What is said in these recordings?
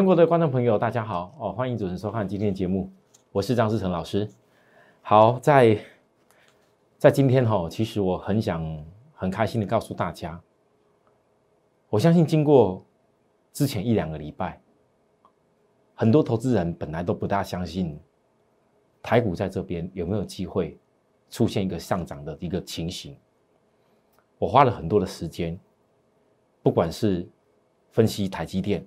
全国的观众朋友，大家好哦！欢迎准时收看今天的节目，我是张志成老师。好，在在今天哈，其实我很想很开心的告诉大家，我相信经过之前一两个礼拜，很多投资人本来都不大相信台股在这边有没有机会出现一个上涨的一个情形。我花了很多的时间，不管是分析台积电。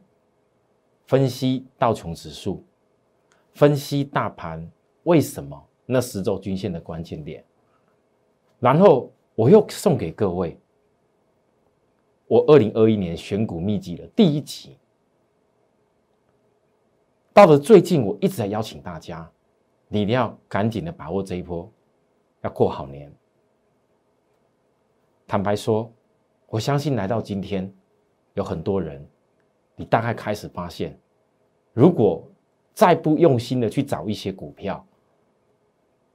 分析道琼指数，分析大盘为什么那十周均线的关键点，然后我又送给各位我二零二一年选股秘籍的第一集。到了最近，我一直在邀请大家，你一定要赶紧的把握这一波，要过好年。坦白说，我相信来到今天，有很多人。你大概开始发现，如果再不用心的去找一些股票，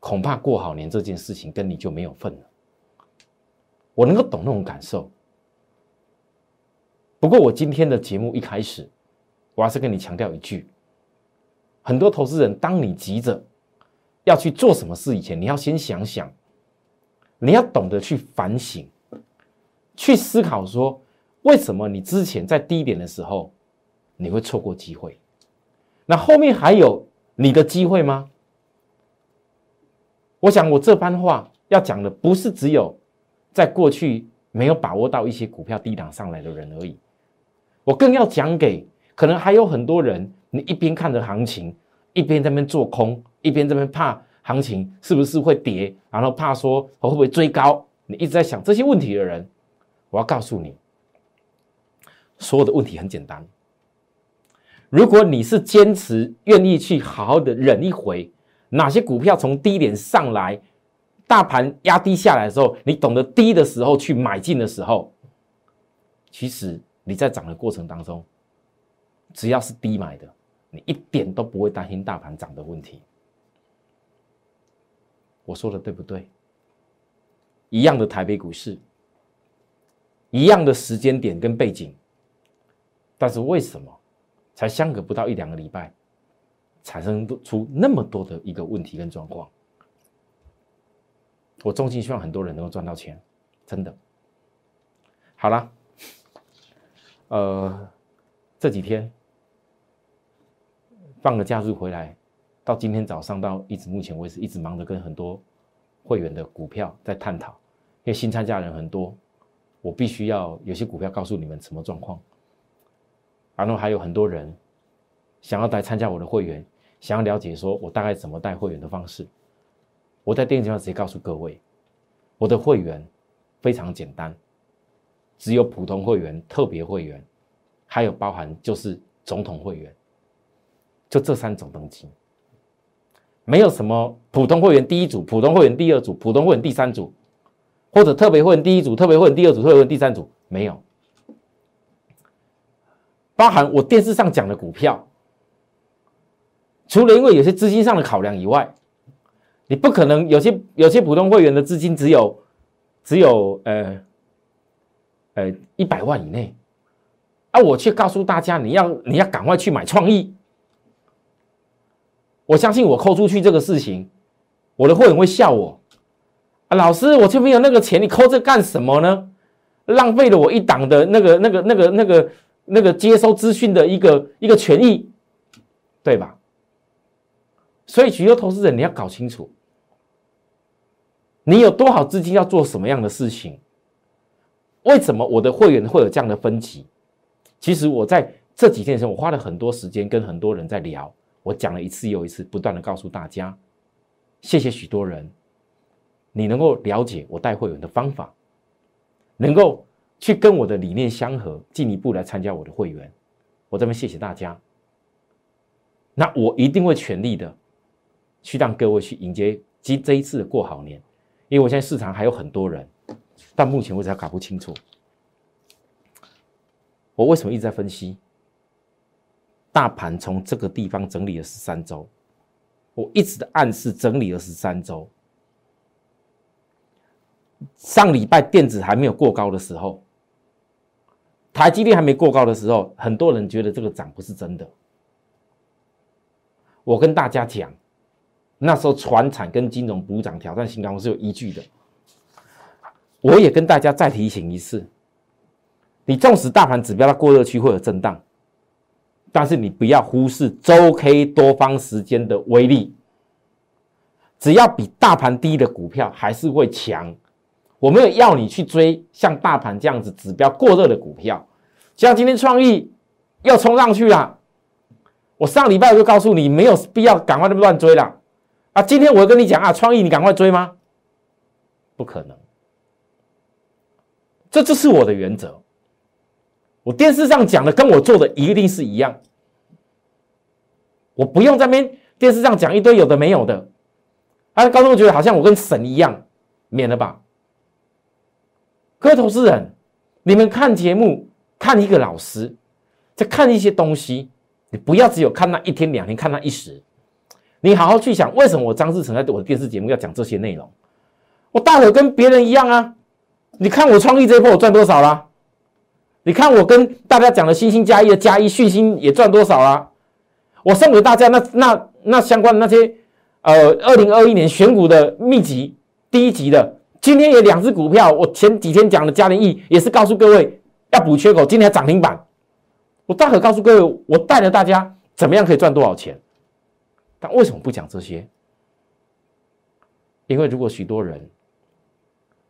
恐怕过好年这件事情跟你就没有份了。我能够懂那种感受。不过我今天的节目一开始，我还是跟你强调一句：很多投资人，当你急着要去做什么事以前，你要先想想，你要懂得去反省，去思考说。为什么你之前在低点的时候，你会错过机会？那后面还有你的机会吗？我想我这番话要讲的不是只有在过去没有把握到一些股票低档上来的人而已，我更要讲给可能还有很多人，你一边看着行情，一边在那边做空，一边这边怕行情是不是会跌，然后怕说我会不会追高，你一直在想这些问题的人，我要告诉你。所有的问题很简单。如果你是坚持愿意去好好的忍一回，哪些股票从低点上来，大盘压低下来的时候，你懂得低的时候去买进的时候，其实你在涨的过程当中，只要是低买的，你一点都不会担心大盘涨的问题。我说的对不对？一样的台北股市，一样的时间点跟背景。但是为什么才相隔不到一两个礼拜，产生出那么多的一个问题跟状况？我衷心希望很多人能够赚到钱，真的。好了，呃，这几天放了假日回来，到今天早上到一直目前为止一直忙着跟很多会员的股票在探讨，因为新参加人很多，我必须要有些股票告诉你们什么状况。然后还有很多人想要来参加我的会员，想要了解说我大概怎么带会员的方式。我在电视上直接告诉各位，我的会员非常简单，只有普通会员、特别会员，还有包含就是总统会员，就这三种登记，没有什么普通会员第一组、普通会员第二组、普通会员第三组，或者特别会员第一组、特别会员第二组、特别会员第三组，没有。包含我电视上讲的股票，除了因为有些资金上的考量以外，你不可能有些有些普通会员的资金只有只有呃呃一百万以内，啊，我却告诉大家你要你要赶快去买创意，我相信我扣出去这个事情，我的会员会笑我啊，老师我就没有那个钱，你扣这干什么呢？浪费了我一档的那个那个那个那个。那个那个接收资讯的一个一个权益，对吧？所以许多投资人你要搞清楚，你有多少资金要做什么样的事情？为什么我的会员会有这样的分歧？其实我在这几天的时候，我花了很多时间跟很多人在聊，我讲了一次又一次，不断的告诉大家，谢谢许多人，你能够了解我带会员的方法，能够去跟我的理念相合，进一步来参加我的会员，我这边谢谢大家。那我一定会全力的去让各位去迎接这这一次的过好年，因为我现在市场还有很多人，但目前为止还搞不清楚。我为什么一直在分析？大盘从这个地方整理了十三周，我一直的暗示整理了十三周。上礼拜电子还没有过高的时候，台积电还没过高的时候，很多人觉得这个涨不是真的。我跟大家讲，那时候船产跟金融补涨挑战新高是有依据的。我也跟大家再提醒一次，你纵使大盘指标它过热区会有震荡，但是你不要忽视周 K 多方时间的威力。只要比大盘低的股票还是会强。我没有要你去追像大盘这样子指标过热的股票，像今天创意又冲上去了。我上礼拜我就告诉你，没有必要赶快那么乱追了啊！今天我跟你讲啊，创意你赶快追吗？不可能，这就是我的原则。我电视上讲的跟我做的一定是一样，我不用在边电视上讲一堆有的没有的，啊，高中觉得好像我跟神一样，免了吧。各位投资人，你们看节目看一个老师，在看一些东西。你不要只有看那一天两天，看那一时，你好好去想，为什么我张志成在我的电视节目要讲这些内容？我大伙跟别人一样啊！你看我创意这一波我赚多少啦？你看我跟大家讲的星星加一的加一讯星也赚多少啦？我送给大家那那那相关的那些呃，二零二一年选股的秘籍第一集的，今天有两只股票，我前几天讲的嘉联益也是告诉各位要补缺口，今天涨停板。我大可告诉各位，我带着大家怎么样可以赚多少钱，但为什么不讲这些？因为如果许多人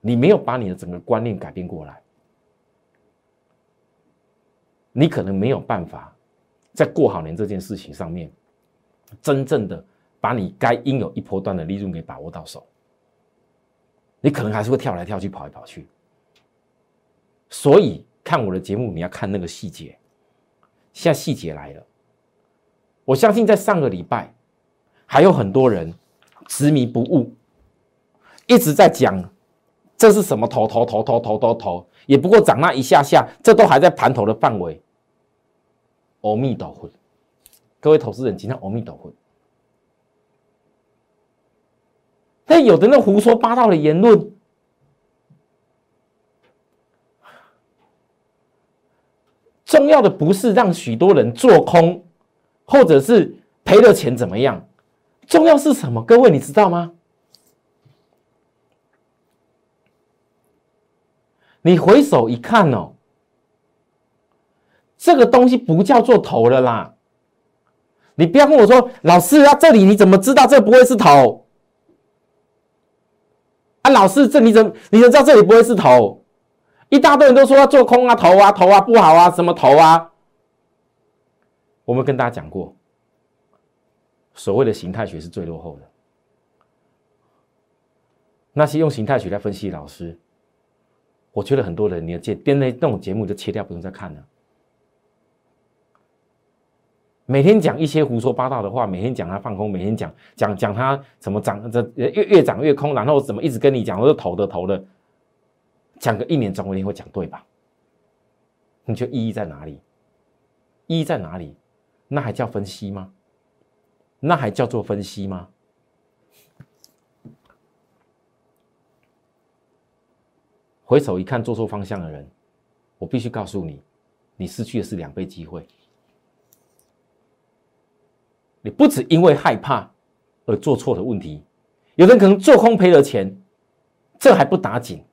你没有把你的整个观念改变过来，你可能没有办法在过好年这件事情上面，真正的把你该应有一波段的利润给把握到手，你可能还是会跳来跳去、跑来跑去。所以看我的节目，你要看那个细节。现在细节来了，我相信在上个礼拜，还有很多人执迷不悟，一直在讲这是什么头头头头头头头，也不过涨那一下下，这都还在盘头的范围。阿弥陀佛，各位投资人，今天阿弥陀佛。但有的那胡说八道的言论。重要的不是让许多人做空，或者是赔了钱怎么样？重要是什么？各位你知道吗？你回首一看哦，这个东西不叫做头了啦。你不要跟我说，老师啊，这里你怎么知道这不会是头？啊，老师，这你怎么你怎么知道这里不会是头？一大堆人都说要做空啊，投啊，投啊不好啊，什么投啊？我们跟大家讲过，所谓的形态学是最落后的。那些用形态学来分析老师，我觉得很多人你要接电那那种节目就切掉，不用再看了。每天讲一些胡说八道的话，每天讲他放空，每天讲讲讲他怎么涨，这越越涨越空，然后怎么一直跟你讲，我是投的投的。讲个一年总有一天会讲对吧？你觉得意义在哪里？意义在哪里？那还叫分析吗？那还叫做分析吗？回首一看，做错方向的人，我必须告诉你，你失去的是两倍机会。你不止因为害怕而做错的问题，有人可能做空赔了钱，这还不打紧。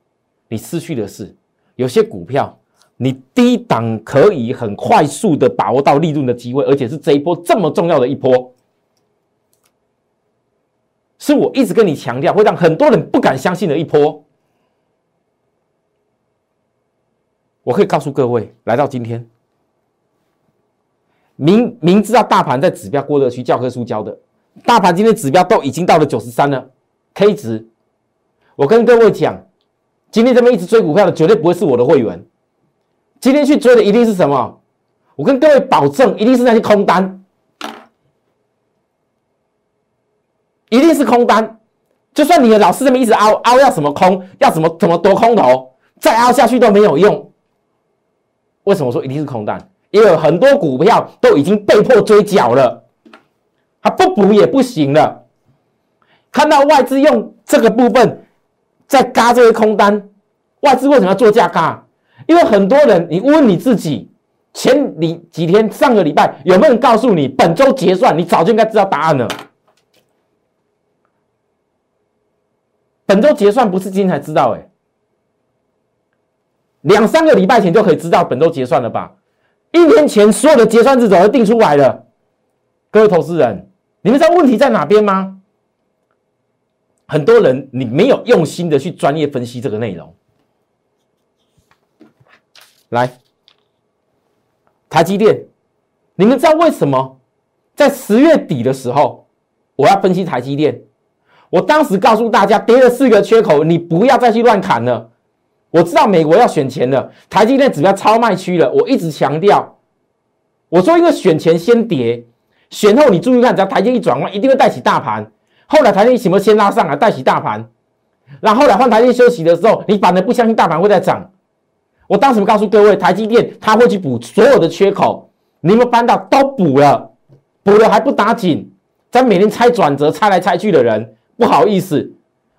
你失去的是有些股票，你低档可以很快速的把握到利润的机会，而且是这一波这么重要的一波，是我一直跟你强调，会让很多人不敢相信的一波。我可以告诉各位，来到今天，明明知道大盘在指标过热区，教科书教的，大盘今天指标都已经到了九十三了，K 值。我跟各位讲，今天这边一直追股票的，绝对不会是我的会员。今天去追的一定是什么？我跟各位保证，一定是那些空单，一定是空单。就算你的老师这么一直凹凹，要什么空，要什么怎么多空头，再凹下去都没有用。为什么说一定是空单？因为很多股票都已经被迫追缴了，它不补也不行了。看到外资用这个部分在嘎这些空单，外资为什么要做价嘎？因为很多人，你问你自己，前你几天上个礼拜有没有人告诉你本周结算？你早就应该知道答案了。本周结算不是今天才知道，哎，两三个礼拜前就可以知道本周结算了吧？一年前所有的结算日早就定出来了。各位投资人，你们知道问题在哪边吗？很多人你没有用心的去专业分析这个内容。来，台积电，你们知道为什么在十月底的时候我要分析台积电？我当时告诉大家，跌了四个缺口，你不要再去乱砍了。我知道美国要选钱了，台积电指标超卖区了。我一直强调，我说因为选前先跌，选后你注意看，只要台积一转弯，一定会带起大盘。后来台积什么先拉上来带起大盘，然后来换台积休息的时候，你反而不相信大盘会再涨。我当时告诉各位，台积电它会去补所有的缺口，你们翻到都补了，补了还不打紧，在每天猜转折、猜来猜去的人，不好意思，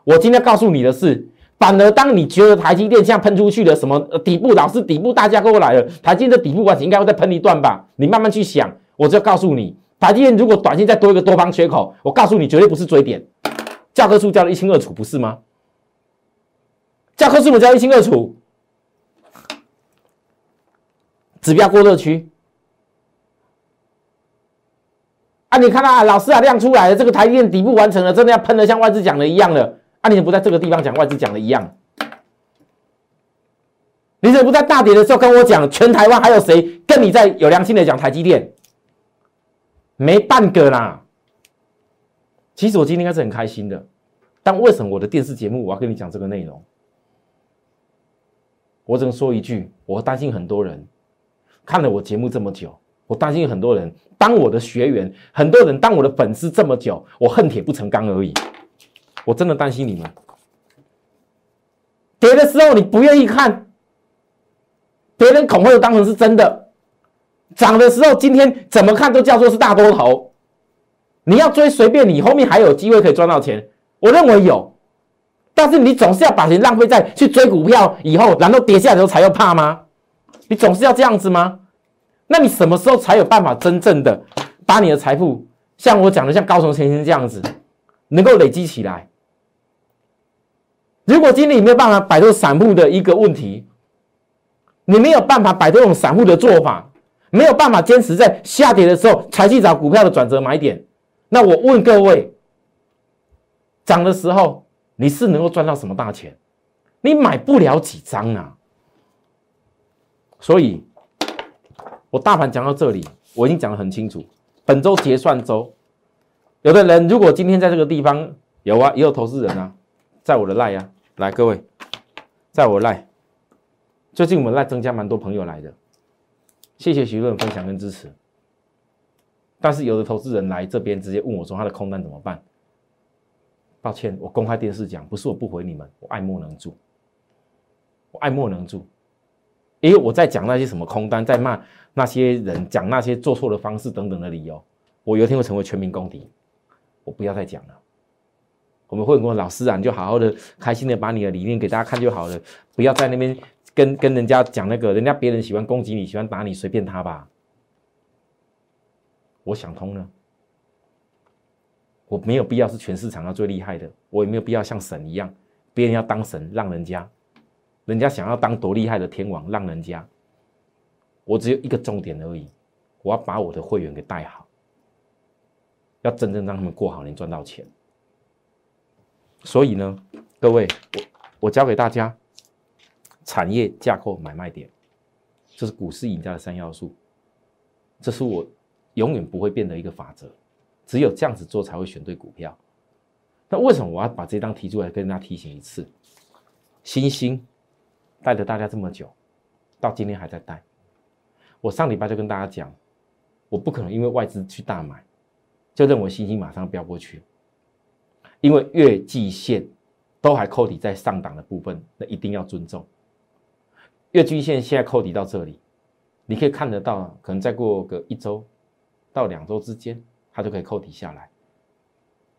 我今天告诉你的是，反而当你觉得台积电像喷出去的什么底部，老是底部大家过来了，台积电的底部关系应该会再喷一段吧？你慢慢去想，我就告诉你，台积电如果短线再多一个多方缺口，我告诉你绝对不是追点，教科书教的一清二楚，不是吗？教科书我教一清二楚。指标过热区啊！你看啊，老师啊，亮出来了，这个台积电底部完成了，真的要喷的像外资讲的一样了啊！你怎么不在这个地方讲外资讲的一样？你怎么不在大跌的时候跟我讲？全台湾还有谁跟你在有良心的讲台积电？没半个啦！其实我今天应该是很开心的，但为什么我的电视节目我要跟你讲这个内容？我只能说一句，我担心很多人。看了我节目这么久，我担心很多人当我的学员，很多人当我的粉丝这么久，我恨铁不成钢而已。我真的担心你们。跌的时候你不愿意看，别人恐吓当成是真的；涨的时候，今天怎么看都叫做是大多头。你要追随便你，后面还有机会可以赚到钱。我认为有，但是你总是要把钱浪费在去追股票以后，然后跌下来的时候才要怕吗？你总是要这样子吗？那你什么时候才有办法真正的把你的财富像我讲的，像高雄先生这样子，能够累积起来？如果今天你没有办法摆脱散户的一个问题，你没有办法摆脱这种散户的做法，没有办法坚持在下跌的时候才去找股票的转折买点，那我问各位，涨的时候你是能够赚到什么大钱？你买不了几张啊！所以，我大盘讲到这里，我已经讲得很清楚。本周结算周，有的人如果今天在这个地方有啊，也有投资人啊，在我的赖啊，来各位，在我赖，最近我们赖增加蛮多朋友来的，谢谢徐润分享跟支持。但是有的投资人来这边直接问我说他的空单怎么办？抱歉，我公开电视讲，不是我不回你们，我爱莫能助，我爱莫能助。因为我在讲那些什么空单，在骂那些人，讲那些做错的方式等等的理由，我有一天会成为全民公敌，我不要再讲了。我们会跟老师啊，你就好好的、开心的把你的理念给大家看就好了，不要在那边跟跟人家讲那个，人家别人喜欢攻击你，喜欢打你，随便他吧。我想通了，我没有必要是全市场上最厉害的，我也没有必要像神一样，别人要当神，让人家。人家想要当多厉害的天王，让人家，我只有一个重点而已，我要把我的会员给带好，要真正让他们过好年，赚到钱。所以呢，各位，我我教给大家产业架构买卖点，这是股市赢家的三要素，这是我永远不会变的一个法则，只有这样子做才会选对股票。那为什么我要把这张提出来跟大家提醒一次？星星带着大家这么久，到今天还在带。我上礼拜就跟大家讲，我不可能因为外资去大买，就认为星星马上飙过去，因为月季线都还扣底在上档的部分，那一定要尊重。月均线现在扣底到这里，你可以看得到，可能再过个一周到两周之间，它就可以扣底下来。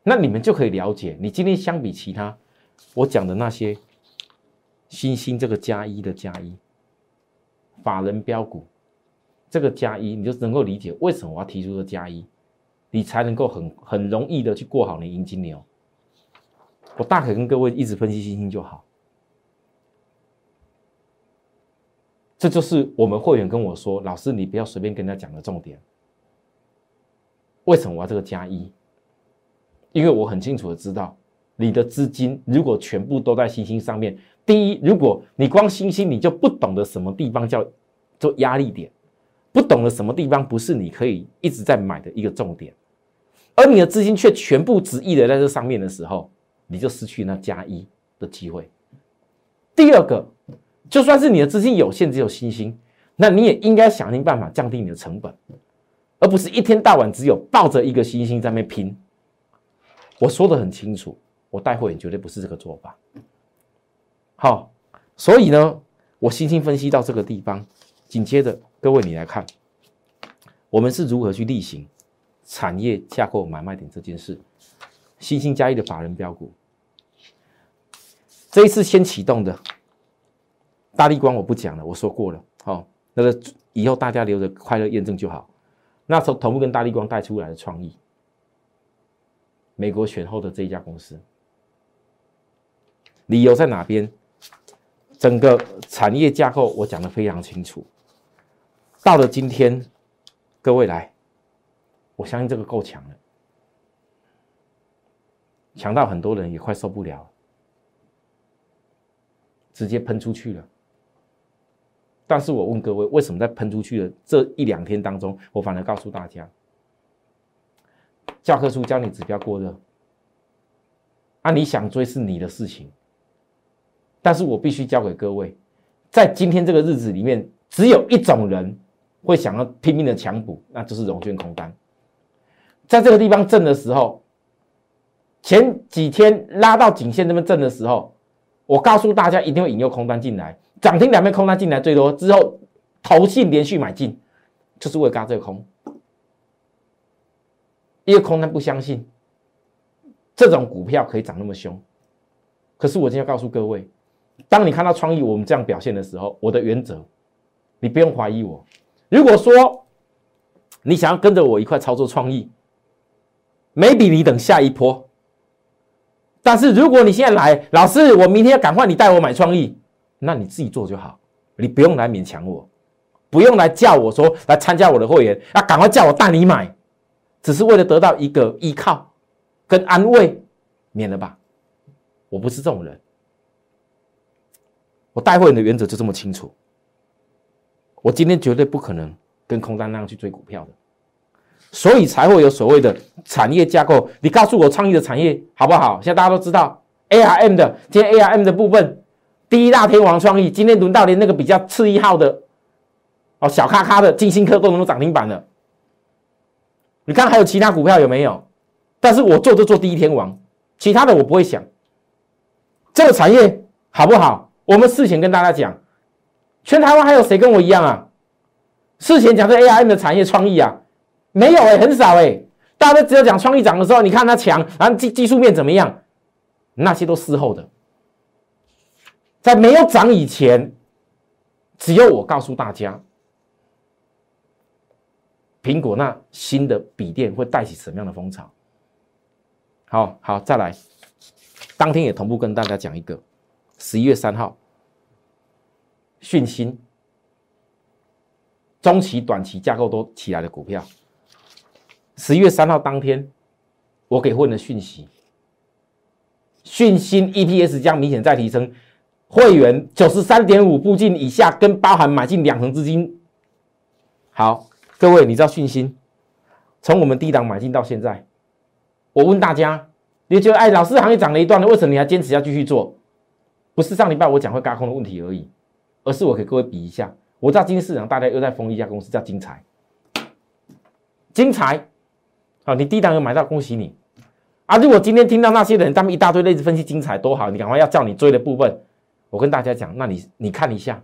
那你们就可以了解，你今天相比其他我讲的那些新兴这个加一的加一法人标股，这个加一，你就能够理解为什么我要提出个加一，你才能够很很容易的去过好你银金牛。我大可跟各位一直分析星星就好。这就是我们会员跟我说：“老师，你不要随便跟他讲的重点。为什么我要这个加一？因为我很清楚的知道，你的资金如果全部都在星星上面，第一，如果你光星星，你就不懂得什么地方叫做压力点，不懂得什么地方不是你可以一直在买的一个重点，而你的资金却全部执意的在这上面的时候，你就失去那加一的机会。第二个。就算是你的资金有限，只有星星，那你也应该想尽办法降低你的成本，而不是一天到晚只有抱着一个星星在那拼。我说的很清楚，我带会员绝对不是这个做法。好，所以呢，我星星分析到这个地方，紧接着各位你来看，我们是如何去例行产业架构买卖点这件事。星星加一的法人标股，这一次先启动的。大力光我不讲了，我说过了，好，那个以后大家留着快乐验证就好。那时候同步跟大力光带出来的创意，美国选后的这一家公司，理由在哪边？整个产业架构我讲的非常清楚。到了今天，各位来，我相信这个够强了，强到很多人也快受不了，直接喷出去了。但是我问各位，为什么在喷出去的这一两天当中，我反而告诉大家，教科书教你指标过热，啊，你想追是你的事情，但是我必须教给各位，在今天这个日子里面，只有一种人会想要拼命的强补，那就是融券空单，在这个地方震的时候，前几天拉到颈线这边震的时候，我告诉大家一定会引诱空单进来。涨停两边空单进来最多之后，投信连续买进，就是为了嘎这个空。因为空单不相信这种股票可以涨那么凶。可是我今天告诉各位，当你看到创意我们这样表现的时候，我的原则，你不用怀疑我。如果说你想要跟着我一块操作创意，maybe 你等下一波。但是如果你现在来，老师，我明天要赶快你带我买创意。那你自己做就好，你不用来勉强我，不用来叫我说来参加我的会员，啊，赶快叫我带你买，只是为了得到一个依靠跟安慰，免了吧，我不是这种人，我带会员的原则就这么清楚，我今天绝对不可能跟空单那样去追股票的，所以才会有所谓的产业架构。你告诉我创意的产业好不好？现在大家都知道 A R M 的，今天 A R M 的部分。第一大天王创意，今天轮到连那个比较次一号的哦，小咖咖的金星科都能够涨停板了。你看还有其他股票有没有？但是我做就做第一天王，其他的我不会想。这个产业好不好？我们事前跟大家讲，全台湾还有谁跟我一样啊？事前讲这 A I M 的产业创意啊，没有哎，很少哎。大家都只有讲创意涨的时候，你看它强，然后技技术面怎么样？那些都事后的。在没有涨以前，只有我告诉大家，苹果那新的笔电会带起什么样的风潮？好好再来，当天也同步跟大家讲一个，十一月三号，讯芯，中期、短期架构都起来的股票，十一月三号当天，我给问的讯息，讯息 EPS 将明显再提升。会员九十三点五附近以下，跟包含买进两成资金。好，各位，你知道讯息从我们低档买进到现在，我问大家，你觉得哎，老师行业涨了一段了，为什么你还坚持要继续做？不是上礼拜我讲会嘎空的问题而已，而是我给各位比一下。我知道今天市场大家又在封一家公司叫金财，金财，啊，你低档有买到，恭喜你。啊，如果今天听到那些人他们一大堆类似分析精彩多好，你赶快要叫你追的部分，我跟大家讲，那你你看一下，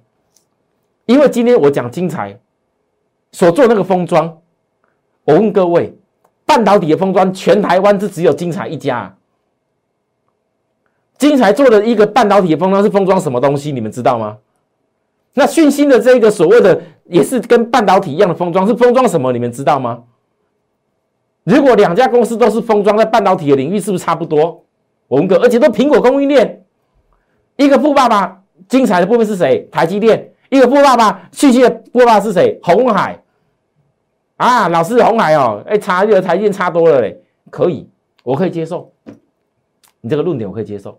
因为今天我讲精彩所做那个封装，我问各位，半导体的封装全台湾是只有精彩一家。精彩做的一个半导体的封装是封装什么东西？你们知道吗？那讯芯的这个所谓的也是跟半导体一样的封装，是封装什么？你们知道吗？如果两家公司都是封装在半导体的领域，是不是差不多？我问哥，而且都苹果供应链，一个富爸爸，精彩的部分是谁？台积电。一个富爸爸，讯息的富爸爸是谁？红海。啊，老师，红海哦，哎，差这个台积电差多了嘞，可以，我可以接受。你这个论点我可以接受。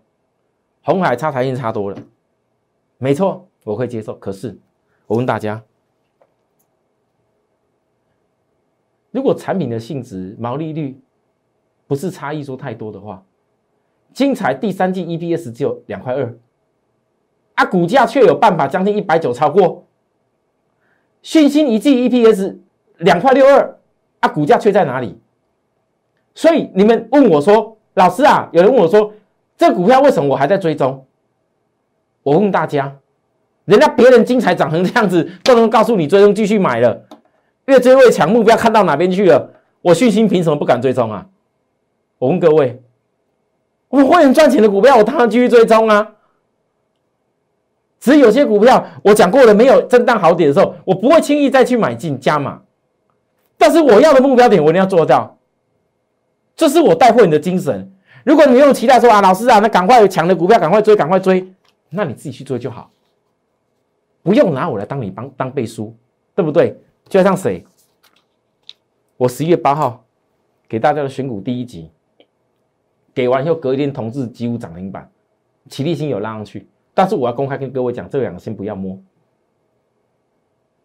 红海差台积电差多了，没错，我可以接受。可是，我问大家，如果产品的性质、毛利率不是差异说太多的话，精彩第三季 EPS 只有两块二，啊，股价却有办法将近一百九超过。讯芯一季 EPS 两块六二，啊，股价却在哪里？所以你们问我说，老师啊，有人问我说。这股票为什么我还在追踪？我问大家，人家别人精彩涨成这样子，都能告诉你追踪继续买了，越追越强，目标看到哪边去了？我讯心凭什么不敢追踪啊？我问各位，我会很赚钱的股票，我当然继续追踪啊。只是有些股票，我讲过了，没有震荡好点的时候，我不会轻易再去买进加码。但是我要的目标点，我一定要做到，这是我带货你的精神。如果你用期待说啊，老师啊，那赶快抢的股票赶快追，赶快追，那你自己去追就好，不用拿我来当你帮当背书，对不对？就像谁？我十一月八号给大家的选股第一集，给完以后隔一天同志几乎涨停板，齐力新有拉上去，但是我要公开跟各位讲，这两个先不要摸。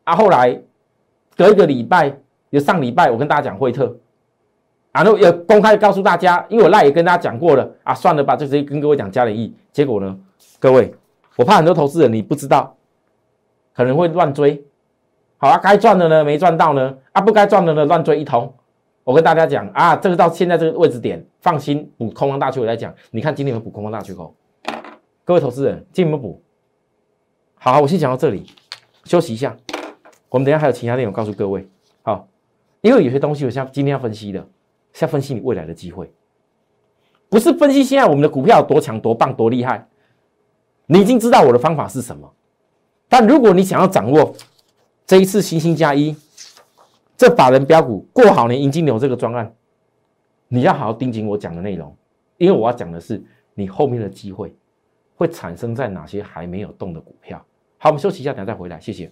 啊，后来隔一个礼拜，有上礼拜我跟大家讲惠特。啊，那也公开告诉大家，因为我赖也跟大家讲过了啊，算了吧，就直接跟各位讲加点亿。结果呢，各位，我怕很多投资人你不知道，可能会乱追。好啊，该赚的呢没赚到呢，啊，不该赚的呢乱追一通。我跟大家讲啊，这个到现在这个位置点，放心补空方大缺口来讲，你看今天有没有补空方大缺口？各位投资人，今天有没有补？好，我先讲到这里，休息一下。我们等下还有其他内容告诉各位。好，因为有些东西我像今天要分析的。是要分析你未来的机会，不是分析现在我们的股票有多强、多棒、多厉害。你已经知道我的方法是什么，但如果你想要掌握这一次星星加一这法人标股过好年迎金牛这个专案，你要好好盯紧我讲的内容，因为我要讲的是你后面的机会会产生在哪些还没有动的股票。好，我们休息一下，等下再回来，谢谢。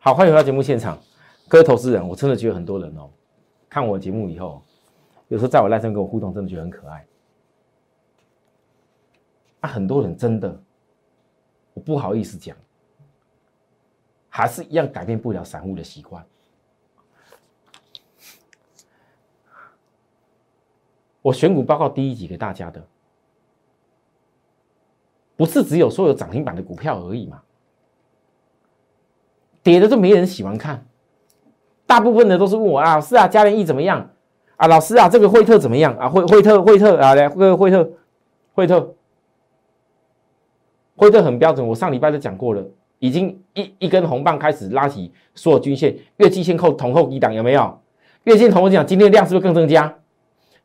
好，欢迎回到节目现场，各位投资人，我真的觉得很多人哦，看我节目以后，有时候在我赖上跟我互动，真的觉得很可爱。啊，很多人真的，我不好意思讲，还是一样改变不了散户的习惯。我选股报告第一集给大家的，不是只有说有涨停板的股票而已嘛？跌的都没人喜欢看，大部分的都是问我啊，是啊，嘉联益怎么样啊？老师啊，这个惠特怎么样啊？惠惠特惠特啊，来，惠惠特惠特惠特很标准，我上礼拜都讲过了，已经一一根红棒开始拉起所有均线，月季线扣同后低档有没有？月线同后低档，今天量是不是更增加？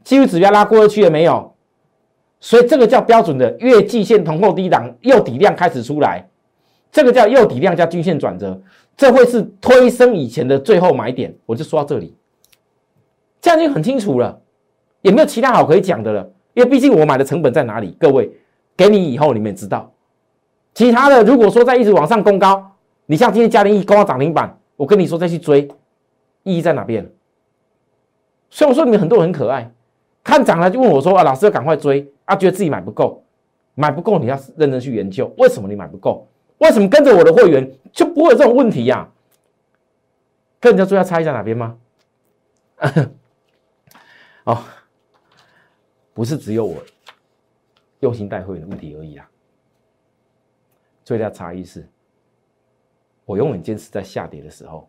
技术指标拉过去了没有？所以这个叫标准的月季线同后低档，又底量开始出来，这个叫又底量加均线转折。这会是推升以前的最后买点，我就说到这里，这样就很清楚了，也没有其他好可以讲的了，因为毕竟我买的成本在哪里，各位给你以后你们也知道。其他的如果说在一直往上攻高，你像今天嘉联一攻到涨停板，我跟你说再去追，意义在哪边？所以我说你们很多人很可爱，看涨了就问我说啊，老师要赶快追啊，觉得自己买不够，买不够你要认真去研究为什么你买不够。为什么跟着我的会员就不会有这种问题呀？跟人家追要差异在哪边吗？哦，不是只有我用心带会的问题而已啊。最大差异是，我永远坚持在下跌的时候，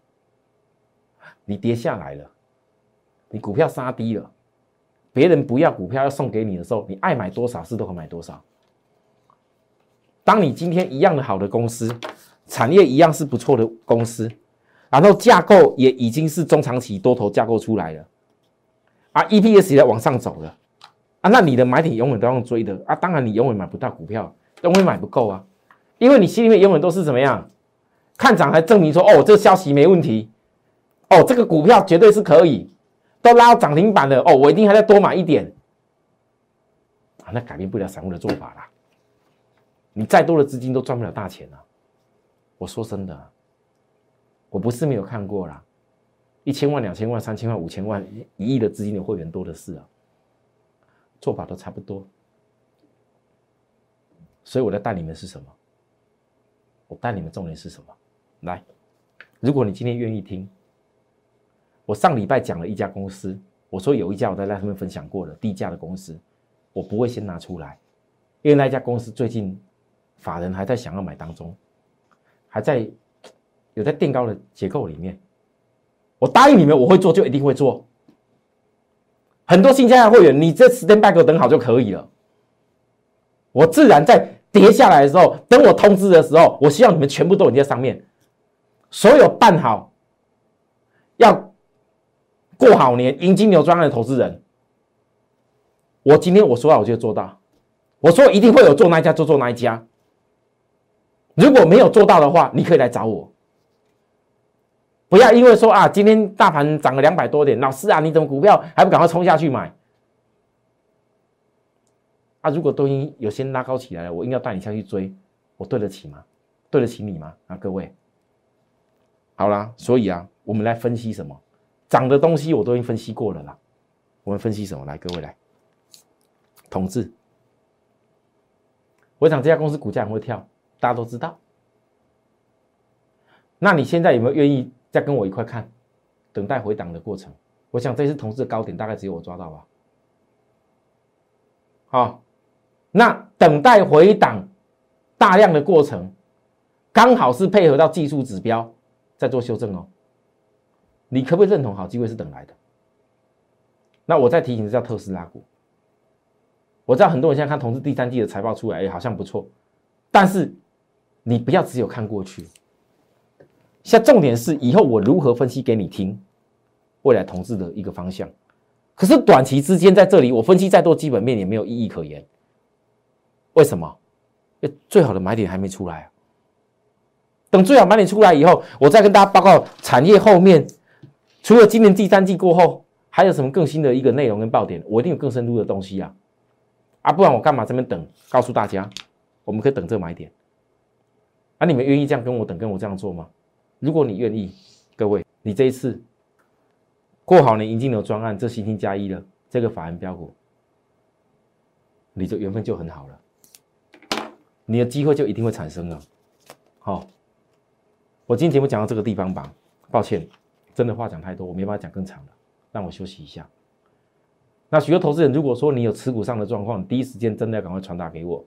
你跌下来了，你股票杀低了，别人不要股票要送给你的时候，你爱买多少是都可买多少。当你今天一样的好的公司，产业一样是不错的公司，然后架构也已经是中长期多头架构出来了，啊，EPS 也在往上走了，啊，那你的买点永远都要追的。啊，当然你永远买不到股票，永远买不够啊。因为你心里面永远都是怎么样，看涨还证明说哦，这消息没问题，哦，这个股票绝对是可以，都拉到涨停板了，哦，我一定还要多买一点，啊，那改变不了散户的做法啦。你再多的资金都赚不了大钱啊！我说真的，我不是没有看过啦，一千万、两千万、三千万、五千万、一亿的资金的会员多的是啊，做法都差不多，所以我在带你们是什么？我带你们重点是什么？来，如果你今天愿意听，我上礼拜讲了一家公司，我说有一家我在那上面分享过的低价的公司，我不会先拿出来，因为那家公司最近法人还在想要买当中，还在有在垫高的结构里面。我答应你们我会做，就一定会做。很多新加的会员，你这 stand by 等好就可以了，我自然在。跌下来的时候，等我通知的时候，我希望你们全部都已经在上面，所有办好要过好年、迎金牛专案的投资人，我今天我说到我就做到，我说一定会有做那一家就做那一家，如果没有做到的话，你可以来找我，不要因为说啊，今天大盘涨了两百多点，老师啊，你怎么股票还不赶快冲下去买？啊，如果都已经有先拉高起来了，我硬要带你下去追，我对得起吗？对得起你吗？啊，各位，好啦，所以啊，我们来分析什么？涨的东西我都已经分析过了啦。我们分析什么？来，各位来，同志。我想这家公司股价很会跳，大家都知道。那你现在有没有愿意再跟我一块看，等待回档的过程？我想这次同志的高点大概只有我抓到吧。好。那等待回档大量的过程，刚好是配合到技术指标在做修正哦。你可不可以认同？好机会是等来的。那我再提醒，叫特斯拉股。我知道很多人现在看同志第三季的财报出来，哎，好像不错。但是你不要只有看过去。现在重点是以后我如何分析给你听，未来同志的一个方向。可是短期之间在这里，我分析再多基本面也没有意义可言。为什么？最好的买点还没出来啊！等最好买点出来以后，我再跟大家报告产业后面，除了今年第三季过后，还有什么更新的一个内容跟爆点？我一定有更深入的东西啊！啊，不然我干嘛这边等？告诉大家，我们可以等这买点。啊，你们愿意这样跟我等，跟我这样做吗？如果你愿意，各位，你这一次过好年迎金牛专案，这星星加一了，这个法人标股，你的缘分就很好了。你的机会就一定会产生了。好，我今天节目讲到这个地方吧，抱歉，真的话讲太多，我没办法讲更长了，让我休息一下。那许多投资人，如果说你有持股上的状况，第一时间真的要赶快传达给我，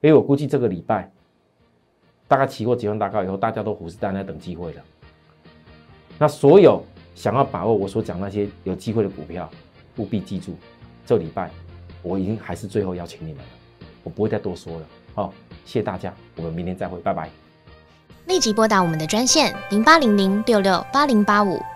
因为我估计这个礼拜大概期货结算大高以后，大家都虎视眈眈等机会了。那所有想要把握我所讲那些有机会的股票，务必记住，这礼拜我已经还是最后邀请你们了，我不会再多说了。好，谢谢大家，我们明天再会，拜拜。立即拨打我们的专线零八零零六六八零八五